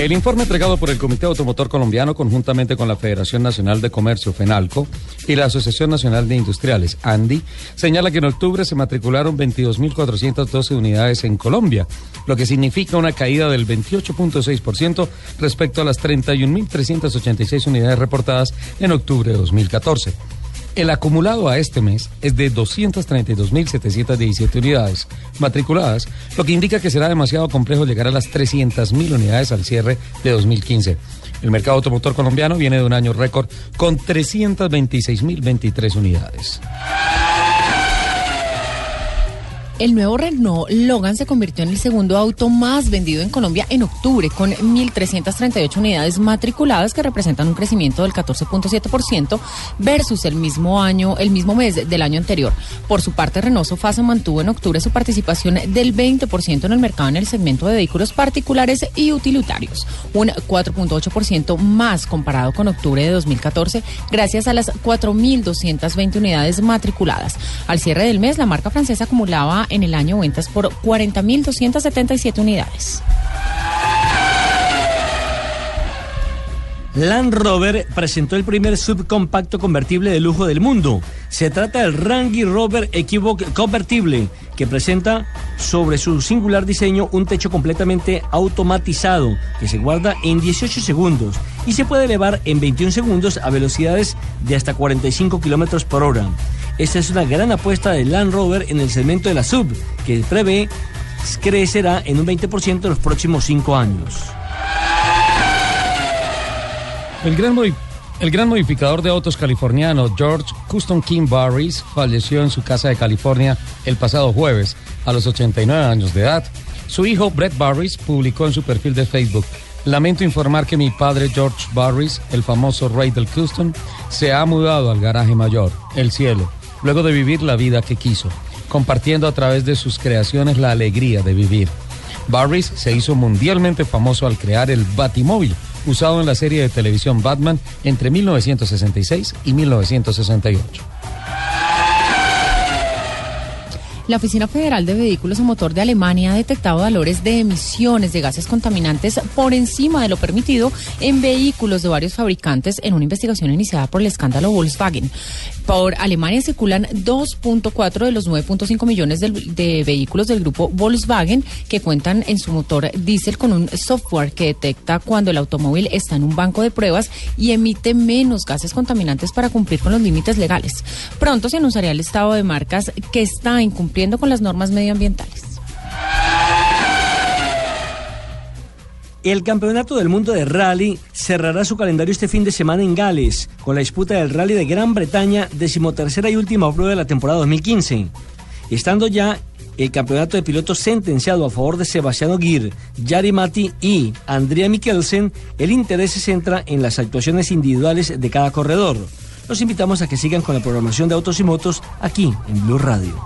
El informe entregado por el Comité Automotor Colombiano conjuntamente con la Federación Nacional de Comercio FENALCO y la Asociación Nacional de Industriales ANDI señala que en octubre se matricularon 22.412 unidades en Colombia, lo que significa una caída del 28.6% respecto a las 31.386 unidades reportadas en octubre de 2014. El acumulado a este mes es de 232.717 unidades matriculadas, lo que indica que será demasiado complejo llegar a las 300.000 unidades al cierre de 2015. El mercado automotor colombiano viene de un año récord con 326.023 unidades. El nuevo Renault Logan se convirtió en el segundo auto más vendido en Colombia en octubre, con 1.338 unidades matriculadas que representan un crecimiento del 14.7% versus el mismo año, el mismo mes del año anterior. Por su parte, Renault Sofasa mantuvo en octubre su participación del 20% en el mercado en el segmento de vehículos particulares y utilitarios, un 4.8% más comparado con octubre de 2014, gracias a las 4.220 unidades matriculadas. Al cierre del mes, la marca francesa acumulaba en el año ventas por 40.277 unidades. Land Rover presentó el primer subcompacto convertible de lujo del mundo. Se trata del Range Rover Equivoque convertible, que presenta sobre su singular diseño un techo completamente automatizado que se guarda en 18 segundos y se puede elevar en 21 segundos a velocidades de hasta 45 kilómetros por hora. Esta es una gran apuesta de Land Rover en el segmento de la sub, que prevé crecerá en un 20% en los próximos cinco años. El gran, el gran modificador de autos californiano George Custom King Barris falleció en su casa de California el pasado jueves a los 89 años de edad. Su hijo Brett Barris publicó en su perfil de Facebook Lamento informar que mi padre George Barris, el famoso rey del custom, se ha mudado al garaje mayor, el cielo, luego de vivir la vida que quiso, compartiendo a través de sus creaciones la alegría de vivir. Barris se hizo mundialmente famoso al crear el Batimóvil, usado en la serie de televisión Batman entre 1966 y 1968. La Oficina Federal de Vehículos a Motor de Alemania ha detectado valores de emisiones de gases contaminantes por encima de lo permitido en vehículos de varios fabricantes en una investigación iniciada por el escándalo Volkswagen. Por Alemania circulan 2.4 de los 9.5 millones de, vehículos del grupo Volkswagen que cuentan en su motor diésel con un software que detecta cuando el automóvil está en un banco de pruebas y emite menos gases contaminantes para cumplir con los límites legales. Pronto se anunciará el estado de marcas que está incumpliendo con las normas medioambientales. El Campeonato del Mundo de Rally cerrará su calendario este fin de semana en Gales, con la disputa del Rally de Gran Bretaña, decimotercera y última prueba de la temporada 2015. Estando ya el campeonato de pilotos sentenciado a favor de Sebastiano Gir, Jari Mati y Andrea Mikkelsen, el interés se centra en las actuaciones individuales de cada corredor. Los invitamos a que sigan con la programación de Autos y Motos aquí en Blue Radio.